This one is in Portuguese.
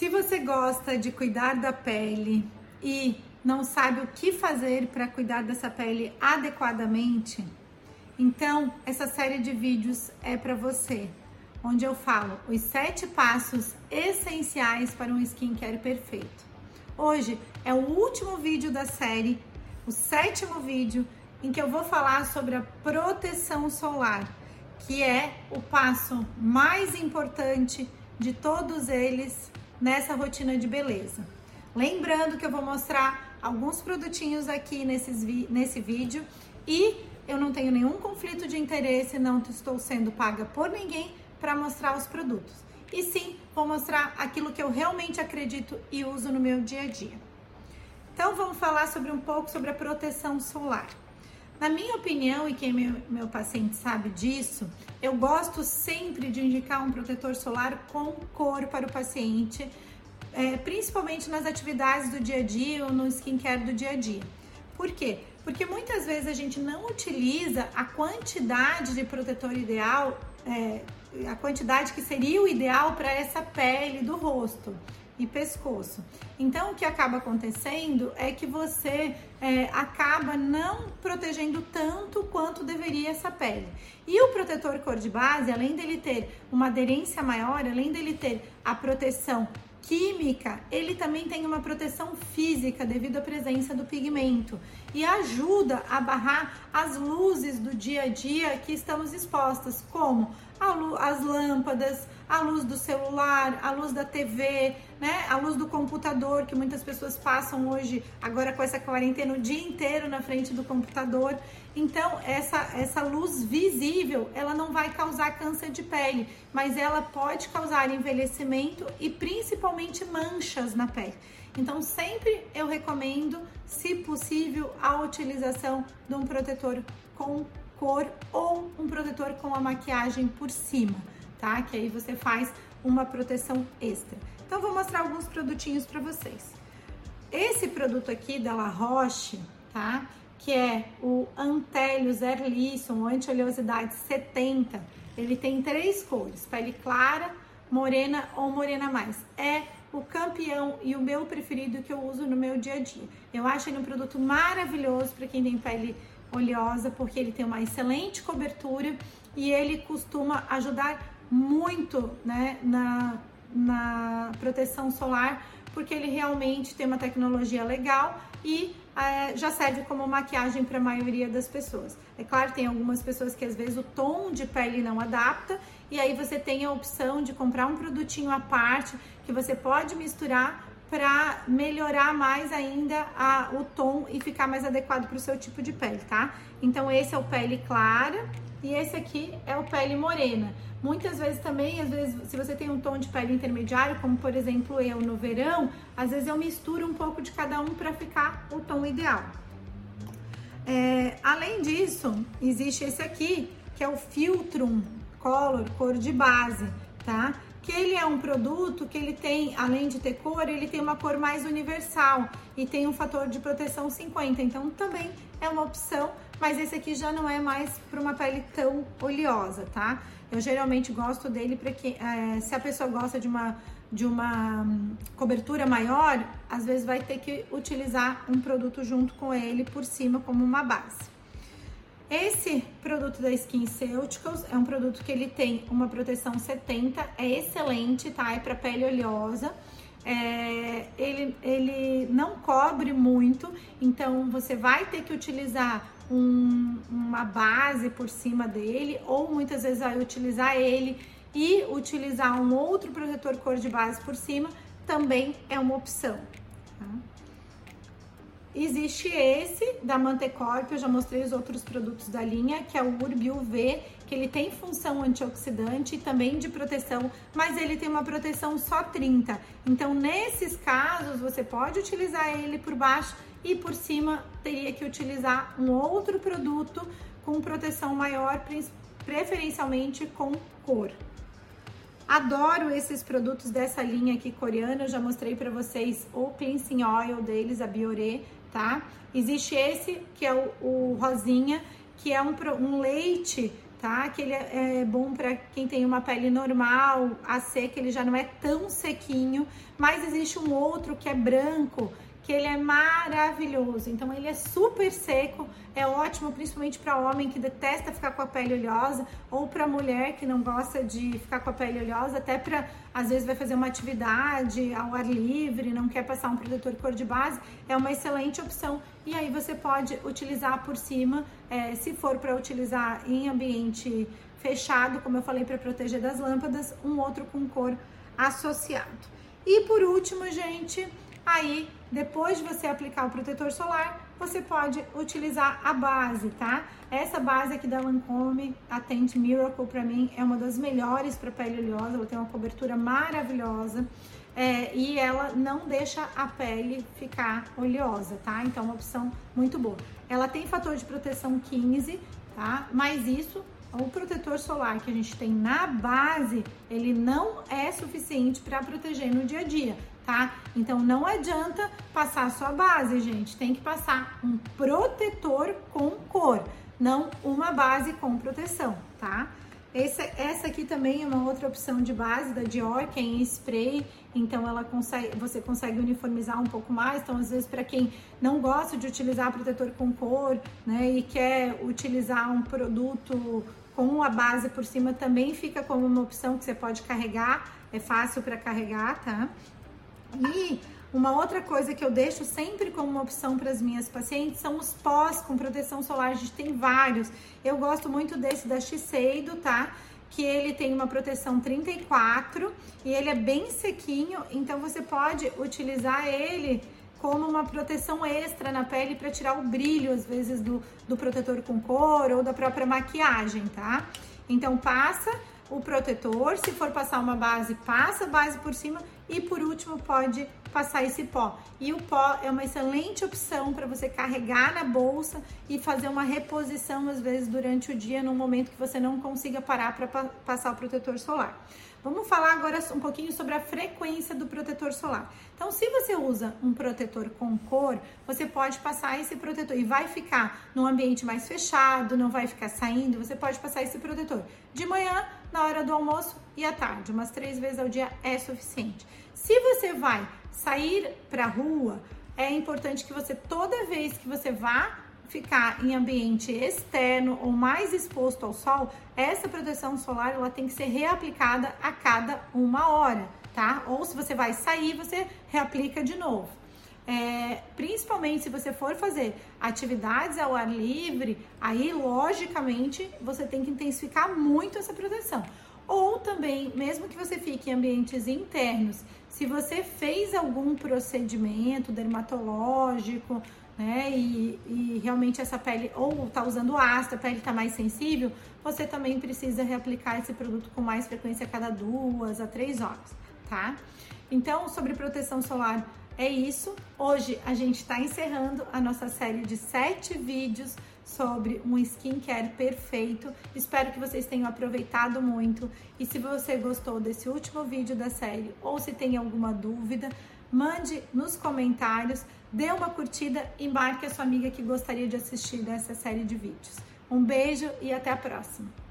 Se você gosta de cuidar da pele e não sabe o que fazer para cuidar dessa pele adequadamente, então essa série de vídeos é para você, onde eu falo os sete passos essenciais para um skincare perfeito. Hoje é o último vídeo da série, o sétimo vídeo em que eu vou falar sobre a proteção solar, que é o passo mais importante de todos eles nessa rotina de beleza. Lembrando que eu vou mostrar alguns produtinhos aqui nesses nesse vídeo e eu não tenho nenhum conflito de interesse, não estou sendo paga por ninguém para mostrar os produtos. E sim, vou mostrar aquilo que eu realmente acredito e uso no meu dia a dia. Então vamos falar sobre um pouco sobre a proteção solar. Na minha opinião, e quem meu, meu paciente sabe disso, eu gosto sempre de indicar um protetor solar com cor para o paciente, é, principalmente nas atividades do dia a dia ou no skincare do dia a dia. Por quê? Porque muitas vezes a gente não utiliza a quantidade de protetor ideal, é, a quantidade que seria o ideal para essa pele do rosto e pescoço. Então, o que acaba acontecendo é que você é, acaba não protegendo tanto quanto deveria essa pele. E o protetor cor de base, além dele ter uma aderência maior, além dele ter a proteção química, ele também tem uma proteção física devido à presença do pigmento e ajuda a barrar as luzes do dia a dia que estamos expostas, como as lâmpadas, a luz do celular, a luz da TV, né? A luz do computador, que muitas pessoas passam hoje, agora com essa quarentena, o dia inteiro na frente do computador. Então, essa, essa luz visível, ela não vai causar câncer de pele, mas ela pode causar envelhecimento e principalmente manchas na pele. Então, sempre eu recomendo, se possível, a utilização de um protetor com cor ou um protetor com a maquiagem por cima tá? Que aí você faz uma proteção extra. Então, vou mostrar alguns produtinhos para vocês. Esse produto aqui da La Roche, tá? Que é o Antelius Erlisson, anti-oleosidade 70. Ele tem três cores, pele clara, morena ou morena mais. É o campeão e o meu preferido que eu uso no meu dia a dia. Eu acho ele um produto maravilhoso para quem tem pele oleosa, porque ele tem uma excelente cobertura e ele costuma ajudar muito né, na, na proteção solar, porque ele realmente tem uma tecnologia legal e é, já serve como maquiagem para a maioria das pessoas. É claro, tem algumas pessoas que às vezes o tom de pele não adapta, e aí você tem a opção de comprar um produtinho à parte que você pode misturar para melhorar mais ainda a, o tom e ficar mais adequado para o seu tipo de pele, tá? Então esse é o pele clara e esse aqui é o pele morena. Muitas vezes também, às vezes, se você tem um tom de pele intermediário, como por exemplo eu no verão, às vezes eu misturo um pouco de cada um para ficar o tom ideal. É, além disso, existe esse aqui, que é o Filtrum Color, cor de base, tá? Que ele é um produto que ele tem, além de ter cor, ele tem uma cor mais universal e tem um fator de proteção 50, então também é uma opção, mas esse aqui já não é mais para uma pele tão oleosa, tá? Eu geralmente gosto dele para que, é, se a pessoa gosta de uma de uma hum, cobertura maior, às vezes vai ter que utilizar um produto junto com ele por cima como uma base. Esse produto da SkinCeuticals é um produto que ele tem uma proteção 70, é excelente, tá? É para pele oleosa. É, ele, ele não cobre muito, então você vai ter que utilizar um, uma base por cima dele, ou muitas vezes vai utilizar ele e utilizar um outro protetor cor de base por cima, também é uma opção. Tá? Existe esse da Mantecorp, eu já mostrei os outros produtos da linha, que é o Urbi UV, que ele tem função antioxidante e também de proteção, mas ele tem uma proteção só 30. Então, nesses casos, você pode utilizar ele por baixo e por cima teria que utilizar um outro produto com proteção maior, preferencialmente com cor. Adoro esses produtos dessa linha aqui coreana, eu já mostrei para vocês o cleansing oil deles, a Biore, tá? Existe esse que é o, o rosinha, que é um, um leite tá? Que ele é, é bom para quem tem uma pele normal, a seca, ele já não é tão sequinho, mas existe um outro que é branco, que ele é maravilhoso. Então ele é super seco, é ótimo principalmente para homem que detesta ficar com a pele oleosa ou para mulher que não gosta de ficar com a pele oleosa, até para às vezes vai fazer uma atividade ao ar livre, não quer passar um protetor cor de base, é uma excelente opção. E aí você pode utilizar por cima, é, se for para utilizar em ambiente fechado, como eu falei para proteger das lâmpadas, um outro com cor associado. E por último, gente, Aí, depois de você aplicar o protetor solar, você pode utilizar a base, tá? Essa base aqui da Lancome, a Miracle, para mim é uma das melhores para pele oleosa. Ela tem uma cobertura maravilhosa é, e ela não deixa a pele ficar oleosa, tá? Então, é uma opção muito boa. Ela tem fator de proteção 15, tá? Mas isso o protetor solar que a gente tem na base, ele não é suficiente para proteger no dia a dia tá? Então não adianta passar só base, gente. Tem que passar um protetor com cor, não uma base com proteção, tá? Esse, essa aqui também é uma outra opção de base da Dior, que é em spray, então ela consegue, você consegue uniformizar um pouco mais. Então, às vezes, para quem não gosta de utilizar protetor com cor, né, e quer utilizar um produto com a base por cima, também fica como uma opção que você pode carregar, é fácil para carregar, tá? E uma outra coisa que eu deixo sempre como uma opção para as minhas pacientes são os pós com proteção solar. A gente tem vários. Eu gosto muito desse da Shiseido, tá? Que ele tem uma proteção 34 e ele é bem sequinho, então você pode utilizar ele como uma proteção extra na pele para tirar o brilho, às vezes, do, do protetor com cor ou da própria maquiagem, tá? Então passa o protetor, se for passar uma base, passa a base por cima e por último pode passar esse pó. E o pó é uma excelente opção para você carregar na bolsa e fazer uma reposição às vezes durante o dia, num momento que você não consiga parar para passar o protetor solar. Vamos falar agora um pouquinho sobre a frequência do protetor solar. Então, se você usa um protetor com cor, você pode passar esse protetor e vai ficar num ambiente mais fechado, não vai ficar saindo. Você pode passar esse protetor de manhã, na hora do almoço e à tarde. Umas três vezes ao dia é suficiente. Se você vai sair para rua, é importante que você, toda vez que você vá ficar em ambiente externo ou mais exposto ao sol, essa proteção solar ela tem que ser reaplicada a cada uma hora, tá? Ou se você vai sair, você reaplica de novo. É, principalmente se você for fazer atividades ao ar livre, aí logicamente você tem que intensificar muito essa proteção. Ou também, mesmo que você fique em ambientes internos, se você fez algum procedimento dermatológico, né? E, e realmente essa pele, ou tá usando ácido, a pele tá mais sensível, você também precisa reaplicar esse produto com mais frequência a cada duas a três horas, tá? Então, sobre proteção solar, é isso. Hoje a gente está encerrando a nossa série de sete vídeos sobre um skincare perfeito. Espero que vocês tenham aproveitado muito. E se você gostou desse último vídeo da série ou se tem alguma dúvida, mande nos comentários, dê uma curtida e marque a sua amiga que gostaria de assistir dessa série de vídeos. Um beijo e até a próxima!